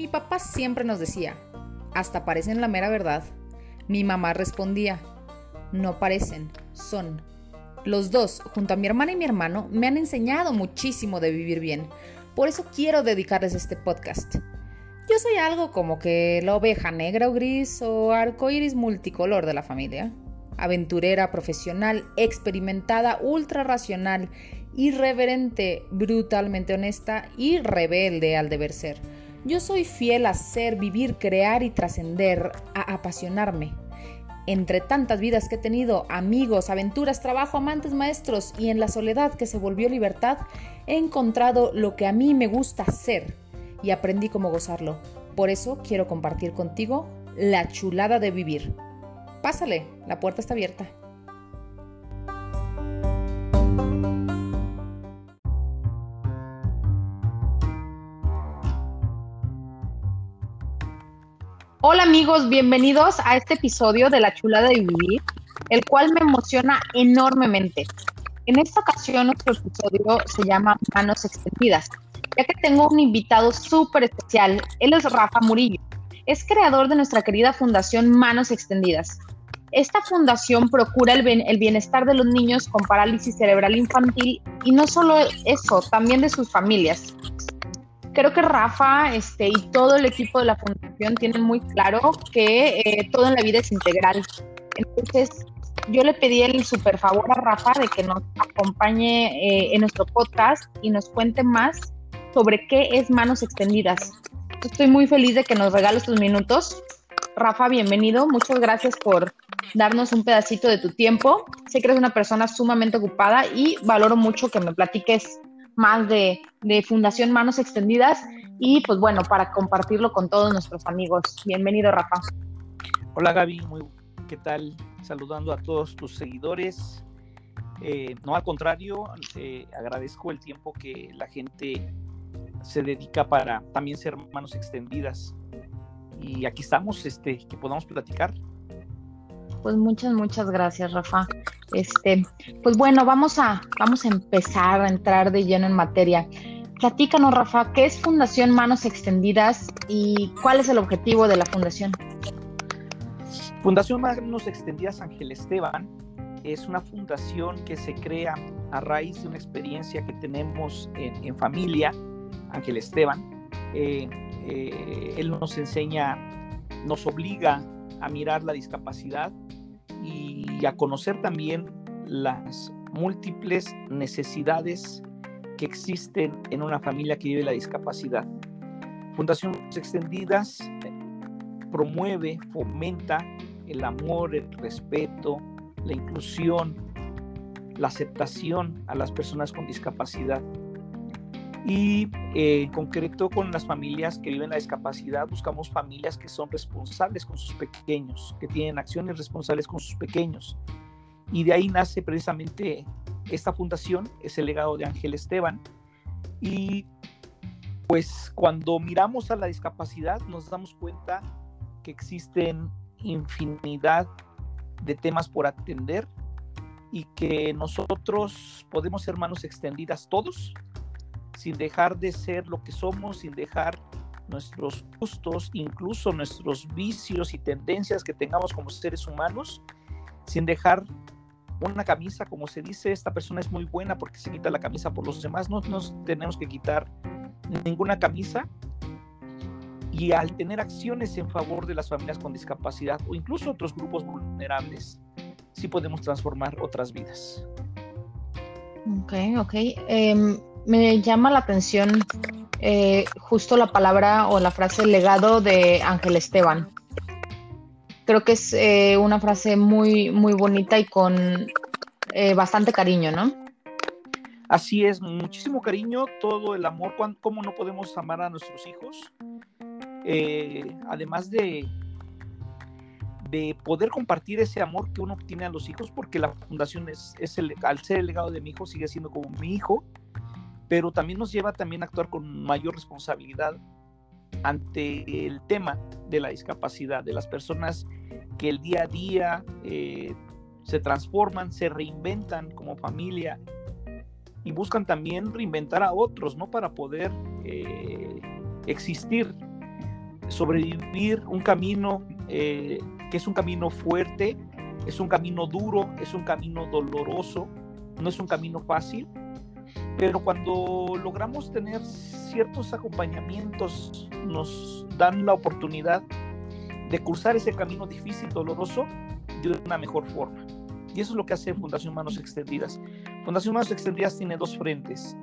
Mi papá siempre nos decía, hasta parecen la mera verdad. Mi mamá respondía, no parecen, son. Los dos, junto a mi hermana y mi hermano, me han enseñado muchísimo de vivir bien. Por eso quiero dedicarles este podcast. Yo soy algo como que la oveja negra o gris o arcoíris multicolor de la familia. Aventurera, profesional, experimentada, ultra racional, irreverente, brutalmente honesta y rebelde al deber ser. Yo soy fiel a ser, vivir, crear y trascender, a apasionarme. Entre tantas vidas que he tenido, amigos, aventuras, trabajo, amantes, maestros y en la soledad que se volvió libertad, he encontrado lo que a mí me gusta ser y aprendí cómo gozarlo. Por eso quiero compartir contigo la chulada de vivir. Pásale, la puerta está abierta. Hola amigos, bienvenidos a este episodio de La Chulada de Vivir, el cual me emociona enormemente. En esta ocasión nuestro episodio se llama Manos Extendidas, ya que tengo un invitado súper especial. Él es Rafa Murillo. Es creador de nuestra querida fundación Manos Extendidas. Esta fundación procura el, el bienestar de los niños con parálisis cerebral infantil y no solo eso, también de sus familias creo que Rafa este, y todo el equipo de la fundación tienen muy claro que eh, todo en la vida es integral. Entonces, yo le pedí el super favor a Rafa de que nos acompañe eh, en nuestro podcast y nos cuente más sobre qué es Manos Extendidas. Estoy muy feliz de que nos regale estos minutos. Rafa, bienvenido. Muchas gracias por darnos un pedacito de tu tiempo. Sé que eres una persona sumamente ocupada y valoro mucho que me platiques más de, Fundación Manos Extendidas y pues bueno, para compartirlo con todos nuestros amigos. Bienvenido, Rafa. Hola Gaby, muy ¿qué tal? Saludando a todos tus seguidores. Eh, no, al contrario, eh, agradezco el tiempo que la gente se dedica para también ser manos extendidas. Y aquí estamos, este, que podamos platicar. Pues muchas, muchas gracias, Rafa. Este, pues bueno, vamos a, vamos a empezar a entrar de lleno en materia. Platícanos, Rafa, ¿qué es Fundación Manos Extendidas y cuál es el objetivo de la fundación? Fundación Manos Extendidas Ángel Esteban es una fundación que se crea a raíz de una experiencia que tenemos en, familia, Ángel Esteban. Eh, eh, él nos enseña, nos obliga a mirar la discapacidad y a conocer también las múltiples necesidades que existen en una familia que vive la discapacidad. Fundaciones Extendidas promueve, fomenta el amor, el respeto, la inclusión, la aceptación a las personas con discapacidad y eh, en concreto con las familias que viven la discapacidad, buscamos familias que son responsables con sus pequeños, que tienen acciones responsables con sus pequeños. Y de ahí nace precisamente esta fundación, es el legado de Ángel Esteban. Y pues cuando miramos a la discapacidad nos damos cuenta que existen infinidad de temas por atender y que nosotros podemos ser manos extendidas todos sin dejar de ser lo que somos, sin dejar nuestros gustos, incluso nuestros vicios y tendencias que tengamos como seres humanos, sin dejar una camisa, como se dice, esta persona es muy buena porque se quita la camisa por los demás, no nos tenemos que quitar ninguna camisa y al tener acciones en favor de las familias con discapacidad o incluso otros grupos vulnerables, sí podemos transformar otras vidas. Ok, ok. Em, me llama la atención eh, justo la palabra o la frase legado de Ángel Esteban. Creo que es eh, una frase muy, muy bonita y con eh, bastante cariño, ¿no? Así es, muchísimo cariño, todo el amor, cómo no podemos amar a nuestros hijos. además de, de poder compartir ese amor que uno tiene a los hijos, porque la fundación es, es el, al ser el legado de mi hijo, sigue siendo como mi hijo, pero también nos lleva también a actuar con mayor responsabilidad ante el tema de la discapacidad, de las personas que el día a día eh, se transforman, se reinventan como familia y buscan también reinventar a otros, ¿no? Para poder eh, existir. sobrevivir un camino eh, que es un camino fuerte, es un camino duro, es un camino doloroso, no es un camino fácil, pero cuando logramos tener ciertos acompañamientos, nos dan la oportunidad de cursar ese camino difícil, doloroso, de una mejor forma. Y eso es lo que hace Fundación Manos Extendidas. Fundación Manos Extendidas tiene dos frentes.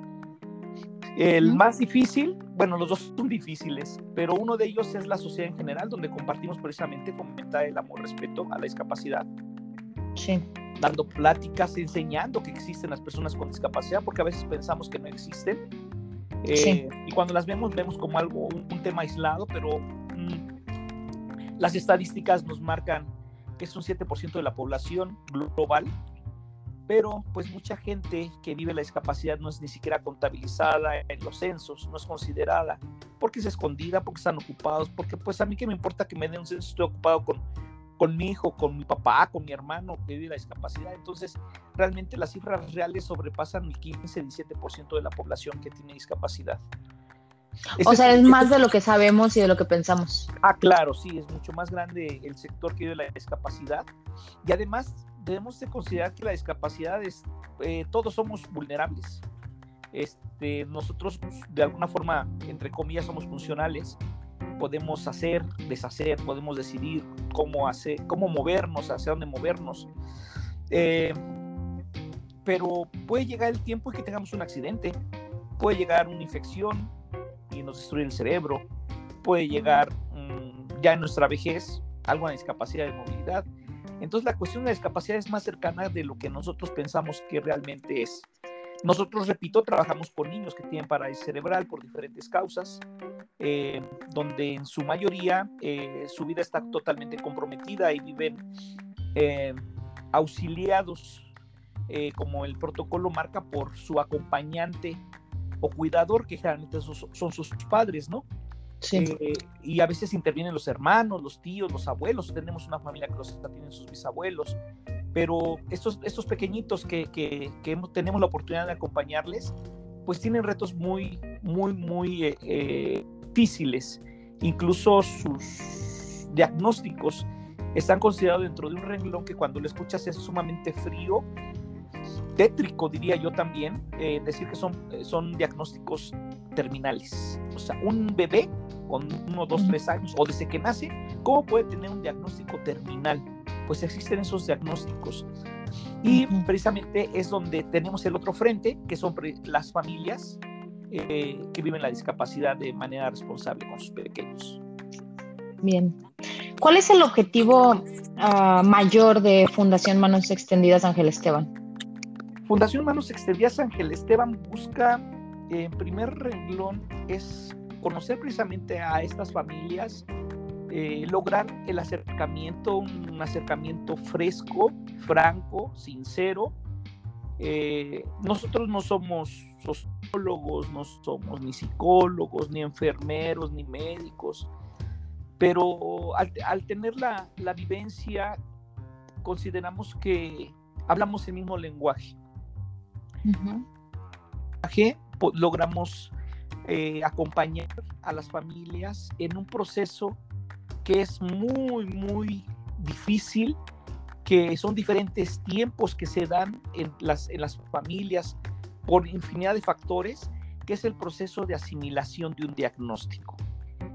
El más difícil, bueno, los dos son difíciles, pero uno de ellos es la sociedad en general, donde compartimos precisamente fomentar el amor, respeto a la discapacidad. Sí. Dando pláticas, enseñando que existen las personas con discapacidad, porque a veces pensamos que no existen. Eh, y cuando las vemos, vemos como algo, un, tema aislado, pero mm, las estadísticas nos marcan que es un 7% de la población global pero pues mucha gente que vive la discapacidad no es ni siquiera contabilizada en los censos, no es considerada, porque es escondida, porque están ocupados, porque pues a mí que me importa que me den un censo, estoy ocupado con, con mi hijo, con mi papá, con mi hermano que vive la discapacidad. Entonces, realmente las cifras reales sobrepasan el 15-17% de la población que tiene discapacidad. o sea, es, más de lo que sabemos y de lo que pensamos. Ah, claro, sí, es mucho más grande el sector que vive la discapacidad. Y además, debemos de considerar que la discapacidad es, eh, todos somos vulnerables. Este, nosotros de alguna forma, entre comillas, somos funcionales. Podemos hacer, deshacer, podemos decidir cómo hacer, cómo movernos, hacia dónde movernos. Eh, pero puede llegar el tiempo en que tengamos un accidente, puede llegar una infección y nos destruye el cerebro, puede llegar mm, ya en nuestra vejez alguna discapacidad de movilidad entonces la cuestión de la discapacidad es más cercana de lo que nosotros pensamos que realmente es. Nosotros, repito, trabajamos con niños que tienen parálisis cerebral por diferentes causas, eh, donde en su mayoría eh, su vida está totalmente comprometida y viven eh, auxiliados, como el protocolo marca, por su acompañante o cuidador, que generalmente son sus padres, ¿no? Eh, y a veces intervienen los hermanos, los tíos, los abuelos. Tenemos una familia que los tienen sus bisabuelos. Pero estos, estos pequeñitos que, que, tenemos la oportunidad de acompañarles, pues tienen retos muy, muy, muy eh, eh, difíciles. Incluso sus diagnósticos están considerados dentro de un renglón que cuando lo escuchas es sumamente frío, tétrico diría yo también, decir que son, son diagnósticos terminales. O sea, un bebé con uno, dos, tres años o desde que nace, ¿cómo puede tener un diagnóstico terminal? Pues existen esos diagnósticos. Y precisamente es donde tenemos el otro frente, que son las familias eh, que viven la discapacidad de manera responsable con sus pequeños. Bien. ¿Cuál es el objetivo ah, mayor de Fundación Manos Extendidas Ángel Esteban? Fundación Manos Extendidas Ángel Esteban busca, en primer renglón, es conocer precisamente a estas familias, eh, lograr el acercamiento, un acercamiento fresco, franco, sincero. Eh, nosotros no somos sociólogos, no somos ni psicólogos, ni enfermeros, ni médicos, pero al, tener la, vivencia, consideramos que hablamos el mismo lenguaje. Logramos eh, acompañar a las familias en un proceso que es muy, muy difícil, que son diferentes tiempos que se dan en las, en las familias por infinidad de factores, que es el proceso de asimilación de un diagnóstico.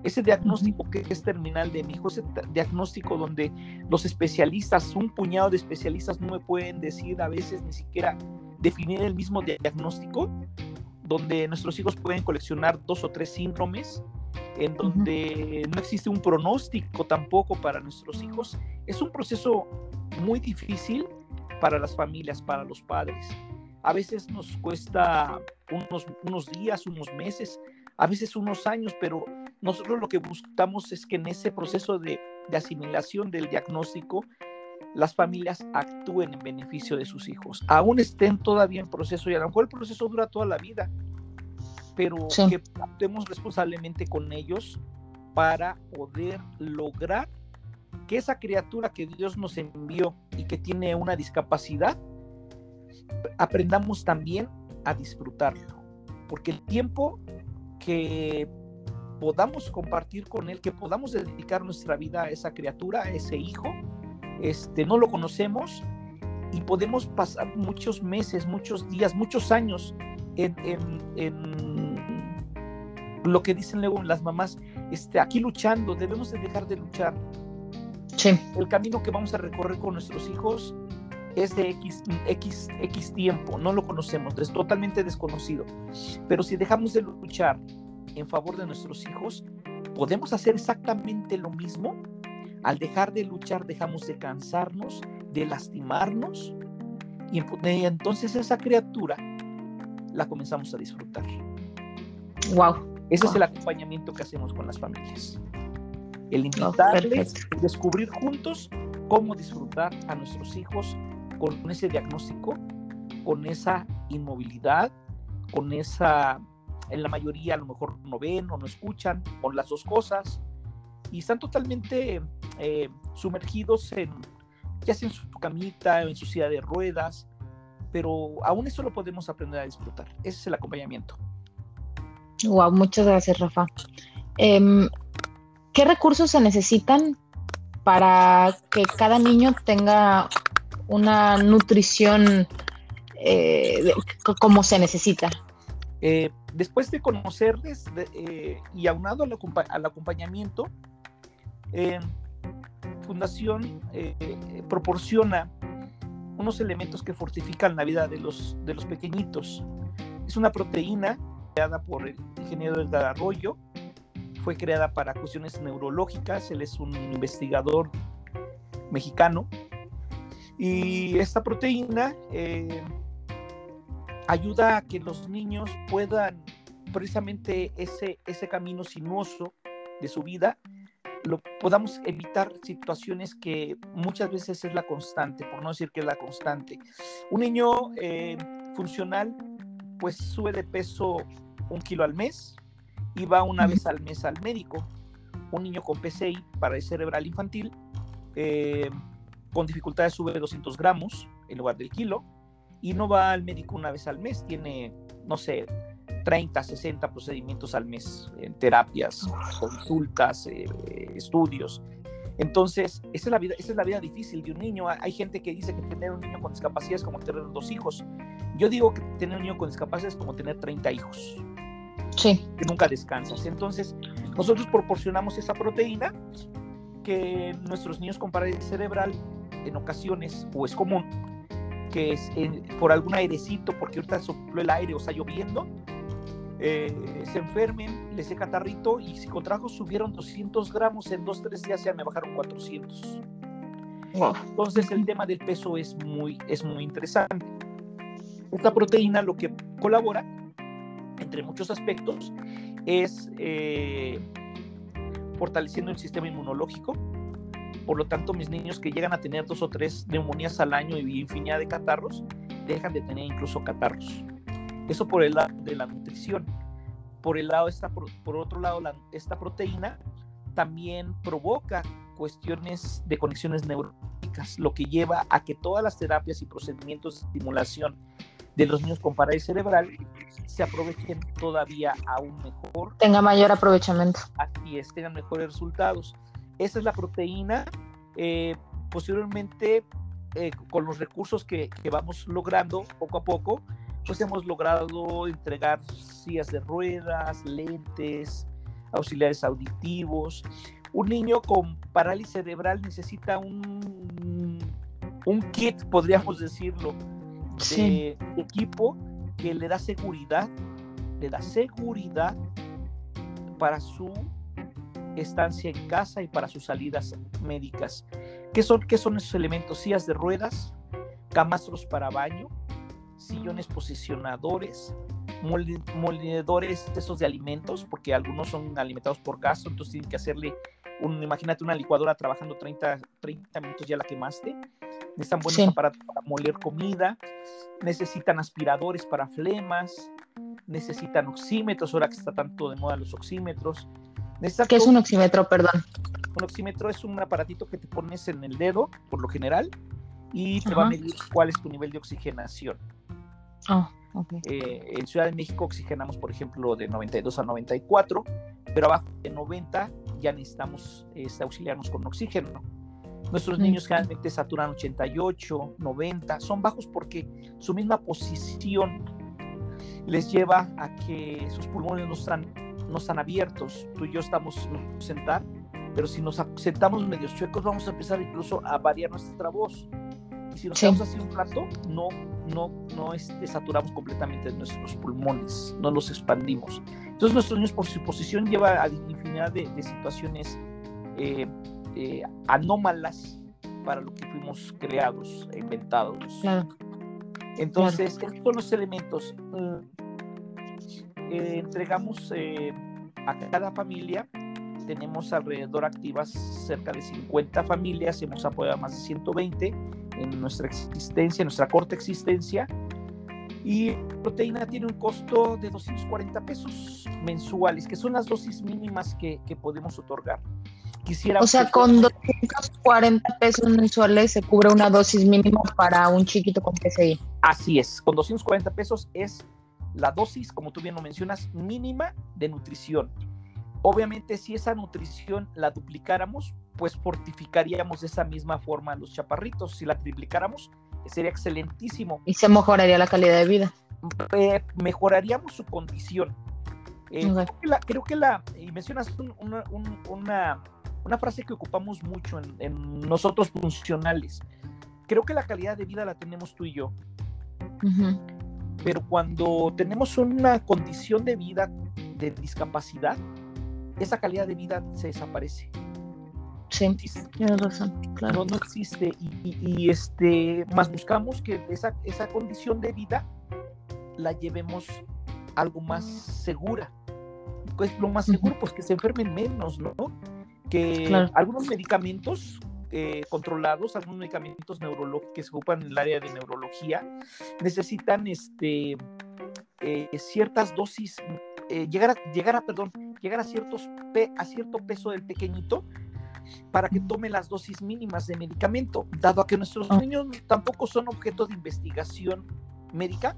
Ese diagnóstico que es terminal de mi hijo, ese diagnóstico donde los especialistas, un puñado de especialistas no me pueden decir a veces ni siquiera definir el mismo diagnóstico, donde nuestros hijos pueden coleccionar dos o tres síndromes, en donde no existe un pronóstico tampoco para nuestros hijos. Es un proceso muy difícil para las familias, para los padres. A veces nos cuesta unos, unos días, unos meses, a veces unos años, pero nosotros lo que buscamos es que en ese proceso de, de asimilación del diagnóstico las familias actúen en beneficio de sus hijos, aún estén todavía en proceso y a lo mejor el proceso dura toda la vida, pero que actuemos responsablemente con ellos para poder lograr que esa criatura que Dios nos envió y que tiene una discapacidad, aprendamos también a disfrutarlo, porque el tiempo que podamos compartir con él, que podamos dedicar nuestra vida a esa criatura, a ese hijo. Este, no lo conocemos y podemos pasar muchos meses, muchos días, muchos años en, en, lo que dicen luego las mamás, este, aquí luchando, debemos de dejar de luchar. Sí. El camino que vamos a recorrer con nuestros hijos es de X, X, X tiempo, no lo conocemos, es totalmente desconocido. Pero si dejamos de luchar en favor de nuestros hijos, podemos hacer exactamente lo mismo. Al dejar de luchar, dejamos de cansarnos, de lastimarnos, y entonces esa criatura la comenzamos a disfrutar. Wow. Ese es el acompañamiento que hacemos con las familias. El invitarles, descubrir juntos cómo disfrutar a nuestros hijos con ese diagnóstico, con esa inmovilidad, con esa, en la mayoría a lo mejor no ven o no escuchan, con las dos cosas, y están totalmente eh, sumergidos en, ya sea en su camita, en su silla de ruedas, pero aún eso lo podemos aprender a disfrutar. Ese es el acompañamiento. Wow, muchas gracias, Rafa. Em, ¿Qué recursos se necesitan para que cada niño tenga una nutrición eh, como se necesita? Eh, después de conocerles eh, y aunado al, al acompañamiento, Fundación proporciona unos elementos que fortifican la vida de los, de los pequeñitos. Es una proteína creada por el ingeniero del Arroyo, fue creada para cuestiones neurológicas, él es un investigador mexicano, y esta proteína eh, ayuda a que los niños puedan precisamente ese, ese camino sinuoso de su vida, lo podamos evitar situaciones que muchas veces es la constante, por no decir que es la constante. Un niño eh, funcional pues sube de peso un kilo al mes y va una vez al mes al médico. Un niño con PCI, para el cerebral infantil, eh, con dificultades sube 200 gramos en lugar del kilo y no va al médico una vez al mes, tiene, no sé, 30, 60 procedimientos al mes en terapias, consultas, eh, estudios. Entonces, esa es, la vida, esa es la vida difícil de un niño. Hay gente que dice que tener un niño con discapacidad es como tener dos hijos. Yo digo que tener un niño con discapacidad es como tener 30 hijos. Sí. Que nunca descansas. Entonces, nosotros proporcionamos esa proteína que nuestros niños con parálisis cerebral en ocasiones, o es común, que es por algún airecito, porque ahorita sopló el aire o está lloviendo, eh, se enfermen, les dé catarrito y si contrajo subieron 200 gramos, en 2-3 días ya me bajaron 400. Entonces el tema del peso es muy, es muy interesante. Esta proteína lo que colabora, entre muchos aspectos, es eh, fortaleciendo el sistema inmunológico. Por lo tanto, mis niños que llegan a tener dos o tres neumonías al año y infinidad de catarros, dejan de tener incluso catarros. Eso por el lado de la nutrición. Por el lado, esta, por, otro lado, esta proteína también provoca cuestiones de conexiones neurológicas, lo que lleva a que todas las terapias y procedimientos de estimulación de los niños con parálisis cerebral se aprovechen todavía aún mejor. Tenga mayor aprovechamiento. Así es, tengan mejores resultados. Esa es la proteína. Eh, posteriormente, eh, con los recursos que, que, vamos logrando poco a poco, pues hemos logrado entregar sillas de ruedas, lentes, auxiliares auditivos. Un niño con parálisis cerebral necesita un, un kit, podríamos decirlo, de equipo que le da seguridad, le da seguridad para su estancia en casa y para sus salidas médicas. ¿Qué son, qué son esos elementos? Sillas de ruedas, camastros para baño, sillones posicionadores, moledores esos de alimentos, porque algunos son alimentados por gas, entonces tienen que hacerle, un, imagínate una licuadora trabajando 30, 30 minutos ya la quemaste. Necesitan buenos aparatos para moler comida, necesitan aspiradores para flemas, necesitan oxímetros, ahora que está tanto de moda los oxímetros. ¿Qué es un oxímetro, perdón? Un oxímetro es un aparatito que te pones en el dedo, por lo general, y te va a medir cuál es tu nivel de oxigenación. Oh, eh, en Ciudad de México oxigenamos, por ejemplo, de 92 a 94, pero abajo de 90 ya necesitamos este, auxiliarnos con oxígeno. Nuestros niños generalmente saturan 88, 90, son bajos porque su misma posición les lleva a que sus pulmones no están, no están abiertos. Tú y yo estamos sentar, pero si nos sentamos medios chuecos vamos a empezar incluso a variar nuestra voz. Y si nos quedamos así un rato, no, no, no este, saturamos completamente nuestros pulmones, no los expandimos. Entonces nuestros niños por su posición lleva a infinidad de, situaciones eh, eh, anómalas para lo que fuimos creados, inventados. Entonces, estos son los elementos. Eh, entregamos a cada familia tenemos alrededor activas cerca de 50 familias, hemos apoyado más de 120 en nuestra existencia, en nuestra corta existencia. Y proteína tiene un costo de 240 pesos mensuales, que son las dosis mínimas que, que podemos otorgar. Quisiera o sea, con 240 pesos mensuales se cubre una dosis mínima para un chiquito con PCI. Así es, con 240 pesos es la dosis, como tú bien lo mencionas, mínima de nutrición. Obviamente, si esa nutrición la duplicáramos, pues fortificaríamos de esa misma forma a los chaparritos. Si la triplicáramos, sería excelentísimo. Y se mejoraría la calidad de vida. Eh, mejoraríamos su condición. Eh, creo, que la, y mencionas una, una, frase que ocupamos mucho en, nosotros funcionales. Creo que la calidad de vida la tenemos tú y yo. Pero cuando tenemos una condición de vida de discapacidad, esa calidad de vida se desaparece. Sí, tienes razón, claro. No, existe. Y, este, más buscamos que esa, esa condición de vida la llevemos algo más segura. Pues lo más seguro, pues que se enfermen menos, ¿no? Que algunos medicamentos eh, controlados, algunos medicamentos neurológicos que se ocupan en el área de neurología, necesitan este, eh, ciertas dosis, eh, llegar, a, llegar a, perdón, llegar a, ciertos a cierto peso del pequeñito para que tome las dosis mínimas de medicamento, dado a que nuestros niños tampoco son objeto de investigación médica,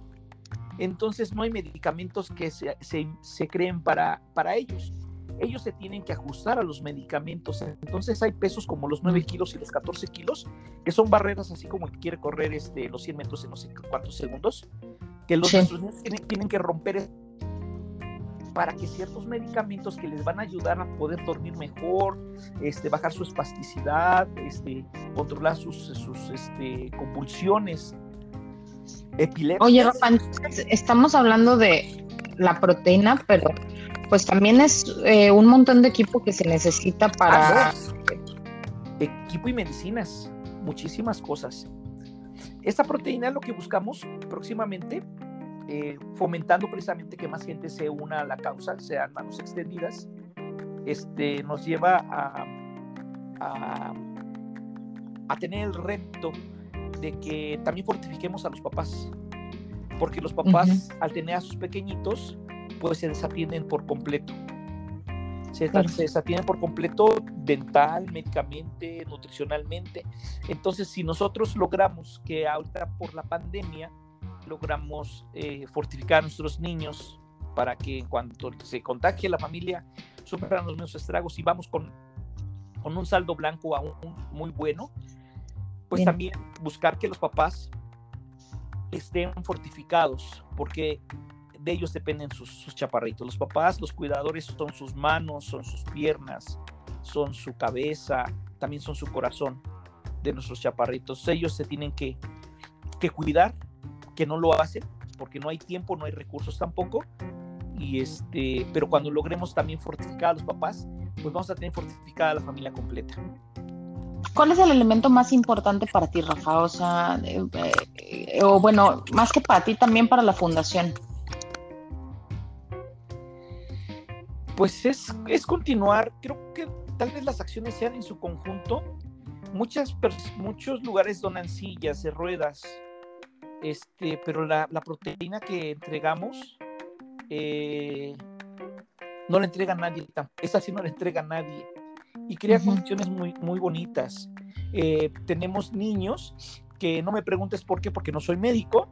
entonces no hay medicamentos que se, se, creen para, para ellos. Ellos se tienen que ajustar a los medicamentos. Entonces hay pesos como los 9 kilos y los 14 kilos, que son barreras así como el que quiere correr este, los 100 metros en no sé cuántos segundos, que los niños tienen, tienen que romper para que ciertos medicamentos que les van a ayudar a poder dormir mejor, este, bajar su espasticidad, este, controlar sus, sus este, convulsiones epilépticas. Oye, Rafa, estamos hablando de la proteína, pero pues también es eh, un montón de equipo que se necesita para... Equipo y medicinas, muchísimas cosas. Esta proteína lo que buscamos próximamente eh, fomentando precisamente que más gente se una a la causa, sean manos extendidas, este, nos lleva a, a, tener el reto de que también fortifiquemos a los papás, porque los papás al tener a sus pequeñitos, pues se desatienden por completo. Se, se, desatienden por completo dental, médicamente, nutricionalmente. Entonces, si nosotros logramos que ahorita por la pandemia logramos eh, fortificar a nuestros niños para que en cuanto se contagie la familia, superan los menos estragos y vamos con, con un saldo blanco aún muy bueno, pues también buscar que los papás estén fortificados, porque de ellos dependen sus, chaparritos. Los papás, los cuidadores son sus manos, son sus piernas, son su cabeza, también son su corazón de nuestros chaparritos. Ellos se tienen que, que cuidar que no lo hacen porque no hay tiempo, no hay recursos tampoco. Y este, pero cuando logremos también fortificar a los papás, pues vamos a tener fortificada la familia completa. ¿Cuál es el elemento más importante para ti, Rafa? O sea, eh, eh, o bueno, más que para ti, también para la fundación. Pues es, es continuar, creo que tal vez las acciones sean en su conjunto. Muchas, muchos lugares donan sillas, ruedas, este, pero la, proteína que entregamos eh, no la entrega nadie, esa sí no la entrega nadie. Y crea condiciones muy, muy bonitas. Eh, tenemos niños que no me preguntes por qué, porque no soy médico,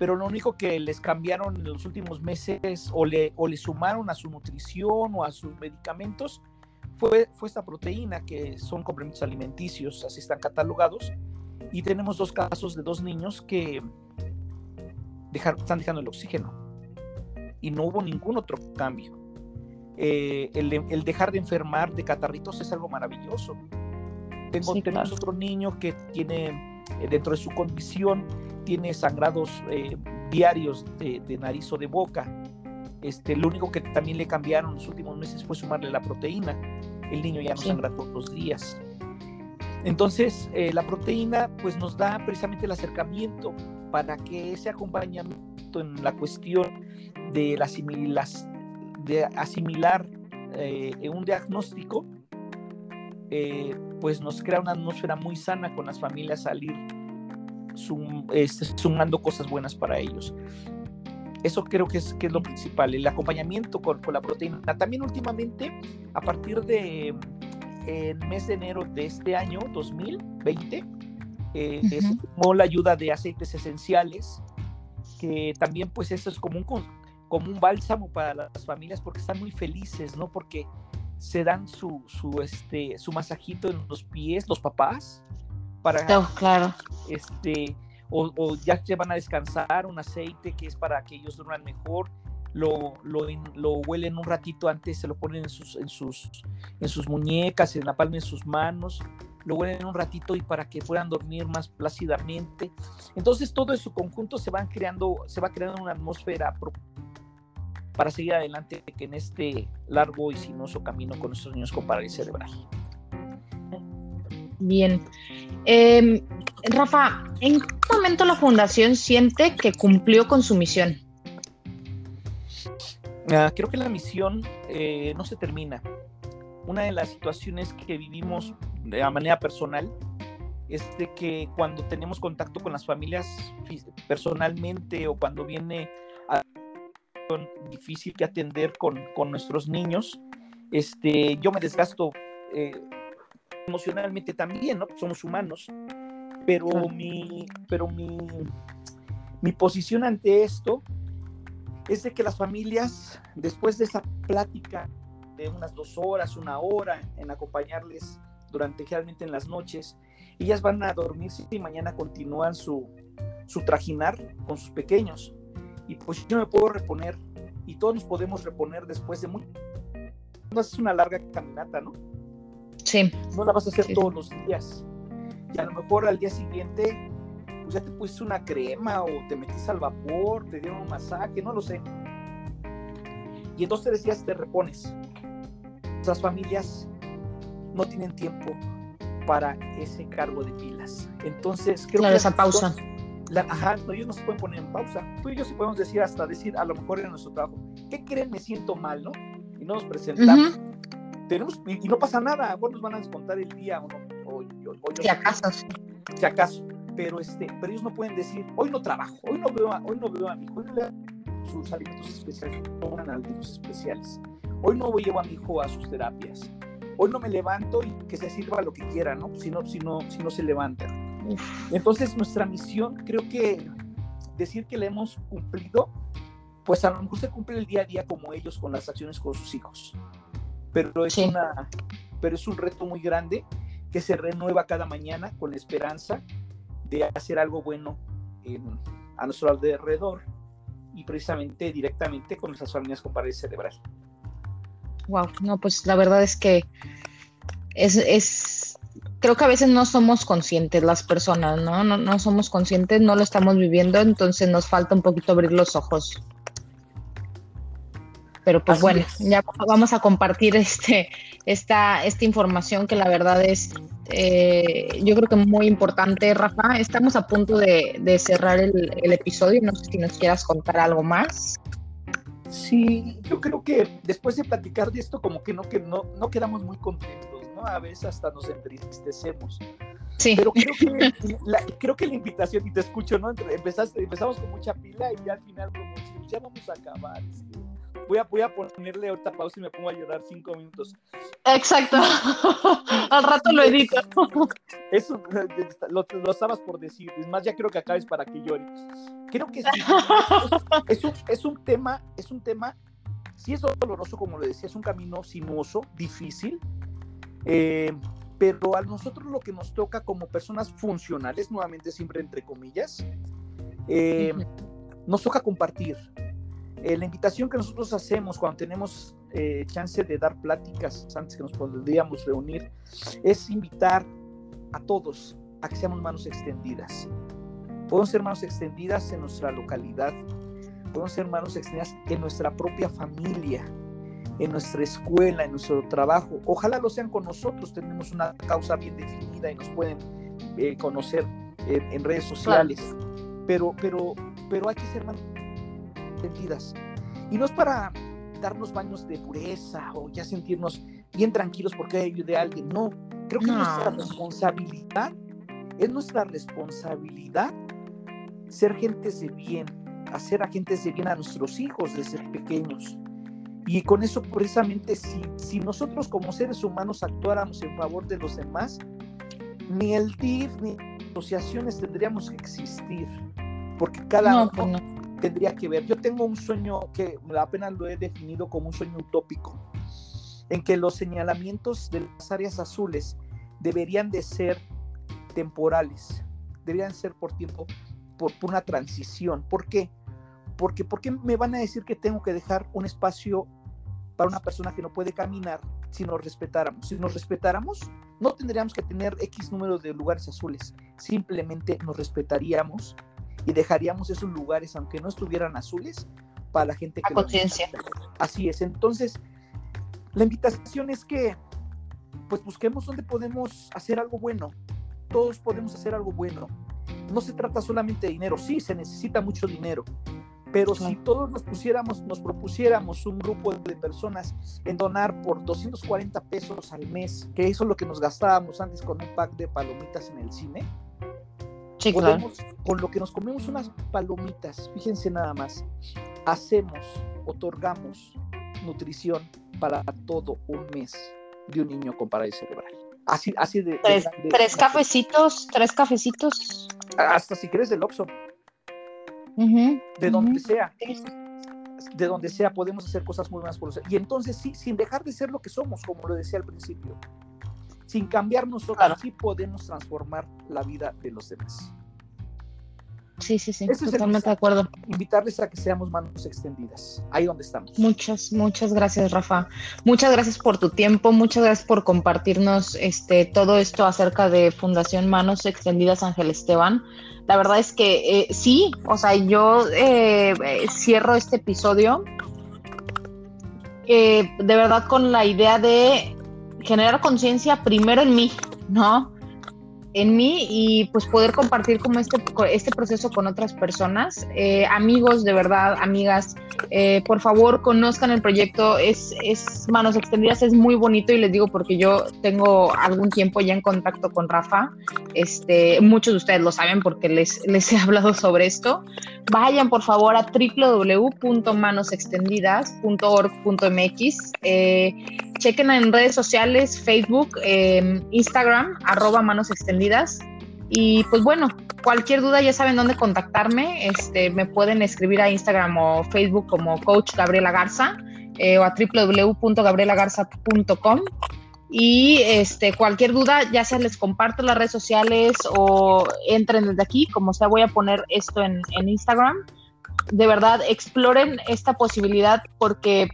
pero lo único que les cambiaron en los últimos meses o le, o le sumaron a su nutrición o a sus medicamentos fue, fue esta proteína, que son complementos alimenticios, así están catalogados. Y tenemos dos casos de dos niños que están dejando el oxígeno y no hubo ningún otro cambio. Eh, el, dejar de enfermar de catarritos es algo maravilloso. Tengo, tenemos otro niño que tiene, dentro de su condición, tiene sangrados eh, diarios de, nariz o de boca. Este, lo único que también le cambiaron los últimos meses fue sumarle la proteína. El niño ya no sangra todos los días. Entonces, eh, la proteína pues nos da precisamente el acercamiento para que ese acompañamiento en la cuestión de, la de asimilar eh, un diagnóstico, pues nos crea una atmósfera muy sana con las familias salir este, sumando cosas buenas para ellos. Eso creo que es, que es lo principal, el acompañamiento con, con la proteína. También últimamente, a partir de el mes de enero de este año, 2020, eh, se tomó la ayuda de aceites esenciales, que también pues eso es como un, como un bálsamo para las familias porque están muy felices, ¿no? Porque se dan su, su, este, su masajito en los pies, los papás, para claro. este o, ya se van a descansar un aceite que es para que ellos duerman mejor lo, lo, lo, huelen un ratito antes se lo ponen en sus en sus en sus muñecas en la palma de sus manos lo huelen un ratito y para que puedan dormir más plácidamente entonces todo en su conjunto se van creando se va creando una atmósfera para seguir adelante que en este largo y sinuoso camino con nuestros niños con parálisis cerebral Bien. Em, Rafa, ¿en qué momento la fundación siente que cumplió con su misión? Ah, creo que la misión eh, no se termina. Una de las situaciones que vivimos de manera personal es de que cuando tenemos contacto con las familias personalmente o cuando viene difícil que atender con, con nuestros niños, este, yo me desgasto eh, emocionalmente también, ¿no? Somos humanos. Pero mi, pero mi, mi posición ante esto es de que las familias, después de esa plática de unas dos horas, una hora, en acompañarles durante generalmente en las noches, ellas van a dormirse y mañana continúan su, su trajinar con sus pequeños. Y pues yo me puedo reponer y todos nos podemos reponer después de mucho. No es una larga caminata, ¿no? No la vas a hacer todos los días. Y a lo mejor al día siguiente, pues ya te pusiste una crema o te metiste al vapor, te dieron un masaje, no lo sé. Y en dos, tres días te repones. Esas familias no tienen tiempo para ese cargo de pilas. Entonces, creo que. esa pausa. Ajá, no, ellos no se pueden poner en pausa. Tú y yo sí podemos decir, hasta decir, a lo mejor en nuestro trabajo, ¿qué creen? Me siento mal, ¿no? Y no nos presentamos y, no pasa nada, bueno, nos van a descontar el día o no. O, si acaso. Si acaso. Pero, este, pero ellos no pueden decir, hoy no trabajo, hoy no veo a, hoy no veo a mi hijo, hoy no le sus alimentos especiales, no alimentos especiales. Hoy no llevo a mi hijo a sus terapias. Hoy no me levanto y que se sirva lo que quiera, ¿no? Si no, si no, si no se levanta. Entonces, nuestra misión, creo que decir que la hemos cumplido, pues a lo mejor se cumple el día a día como ellos con las acciones con sus hijos. Pero es, una, pero es un reto muy grande que se renueva cada mañana con la esperanza de hacer algo bueno a nuestro alrededor y precisamente directamente con nuestras familias con parálisis cerebral. Wow, no, pues la verdad es que es, es, creo que a veces no somos conscientes las personas, ¿no? ¿no? No somos conscientes, no lo estamos viviendo, entonces nos falta un poquito abrir los ojos. Pero pues bueno, ya vamos a compartir este, esta, esta información que la verdad es, eh, yo creo que muy importante, Rafa. Estamos a punto de, cerrar el, episodio, no sé si nos quieras contar algo más. Sí, yo creo que después de platicar de esto, como que no, que no, no quedamos muy contentos, ¿no? A veces hasta nos entristecemos. Sí. Pero creo que, la, creo que la invitación, y te escucho, ¿no? Empezaste, empezamos con mucha pila y ya al final, como ya vamos a acabar. Este, voy a, voy a ponerle ahorita pausa y me pongo a llorar cinco minutos. Exacto. Al rato lo edito. Eso lo, lo, estabas por decir. Es más, ya creo que acabes para que llore. Creo que sí. Es, un, es un tema, es un tema, sí es doloroso, como lo decía, es un camino sinuoso, difícil. Eh, pero a nosotros lo que nos toca como personas funcionales, nuevamente siempre entre comillas, eh, nos toca compartir. Eh, la invitación que nosotros hacemos cuando tenemos eh, chance de dar pláticas antes que nos podríamos reunir es invitar a todos a que seamos manos extendidas. Podemos ser manos extendidas en nuestra localidad, podemos ser manos extendidas en nuestra propia familia, en nuestra escuela, en nuestro trabajo. Ojalá lo sean con nosotros, tenemos una causa bien definida y nos pueden eh, conocer en, redes sociales. Pero, pero, pero hay que ser entendidas. Y no es para darnos baños de pureza o ya sentirnos bien tranquilos porque hay de alguien. No, creo que es nuestra responsabilidad, es nuestra responsabilidad ser gentes de bien, hacer agentes de bien a nuestros hijos desde pequeños. Y con eso precisamente, si, si nosotros como seres humanos actuáramos en favor de los demás, ni el DIF ni asociaciones tendríamos que existir, porque cada pues uno tendría que ver. Yo tengo un sueño que apenas lo he definido como un sueño utópico, en que los señalamientos de las áreas azules deberían de ser temporales, deberían ser por tiempo, por, una transición. ¿Por qué? Porque ¿por qué me van a decir que tengo que dejar un espacio para una persona que no puede caminar si nos respetáramos? Si nos respetáramos, no tendríamos que tener X número de lugares azules, simplemente nos respetaríamos y dejaríamos esos lugares, aunque no estuvieran azules, para la gente que... conciencia. Así es, entonces, la invitación es que, pues busquemos donde podemos hacer algo bueno. Todos podemos hacer algo bueno. No se trata solamente de dinero, sí, se necesita mucho dinero, pero si todos nos pusiéramos, nos propusiéramos un grupo de personas en donar por 240 pesos al mes, que eso es lo que nos gastábamos antes con un pack de palomitas en el cine, con lo que nos comemos unas palomitas, fíjense nada más, hacemos, otorgamos nutrición para todo un mes de un niño con parálisis cerebral. Así, así de, tres, cafecitos, tres cafecitos. Hasta si quieres del Oxxo. De donde sea. De donde sea podemos hacer cosas muy más por Y entonces sí, sin dejar de ser lo que somos, como lo decía al principio sin cambiar nosotros, sí podemos transformar la vida de los demás. Sí, sí, sí, totalmente de acuerdo. Invitarles a que seamos manos extendidas, ahí donde estamos. Muchas, muchas gracias, Rafa. Muchas gracias por tu tiempo, muchas gracias por compartirnos este todo esto acerca de Fundación Manos Extendidas Ángel Esteban. La verdad es que eh, sí, o sea, yo eh, eh, cierro este episodio de verdad con la idea de generar conciencia primero en mí, ¿no? En mí y pues poder compartir como este, este proceso con otras personas. Eh, amigos, de verdad, amigas, eh, por favor conozcan el proyecto, es, es Manos Extendidas, es muy bonito y les digo porque yo tengo algún tiempo ya en contacto con Rafa, este, muchos de ustedes lo saben porque les, les he hablado sobre esto. Vayan por favor a www.manosextendidas.org.mx, eh, chequen en redes sociales, Facebook, Instagram, arroba Manos Extendidas. Y pues bueno, cualquier duda ya saben dónde contactarme. Este, me pueden escribir a Instagram o Facebook como Coach Gabriela Garza eh, o a www.gabrielagarza.com. Y este, cualquier duda, ya sea les comparto las redes sociales o entren desde aquí, como sea, voy a poner esto en, Instagram. De verdad, exploren esta posibilidad porque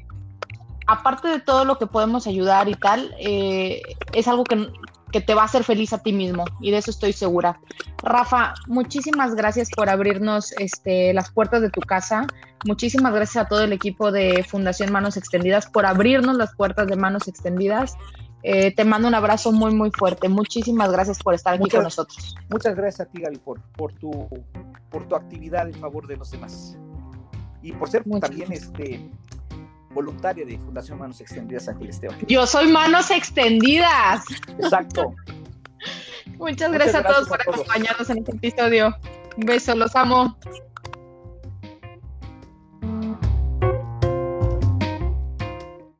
aparte de todo lo que podemos ayudar y tal, eh, es algo que, que te va a hacer feliz a ti mismo y de eso estoy segura. Rafa, muchísimas gracias por abrirnos este, las puertas de tu casa. Muchísimas gracias a todo el equipo de Fundación Manos Extendidas por abrirnos las puertas de Manos Extendidas. Eh, te mando un abrazo muy, muy fuerte. Muchísimas gracias por estar aquí con nosotros. Muchas gracias a ti, Gaby, por, por, tu, por tu actividad en favor de los demás. Y por ser también este, voluntaria de Fundación Manos Extendidas Ángel Esteban. Yo soy Manos Extendidas. Exacto. Muchas, gracias, a todos por acompañarnos en este episodio. Un beso, los amo.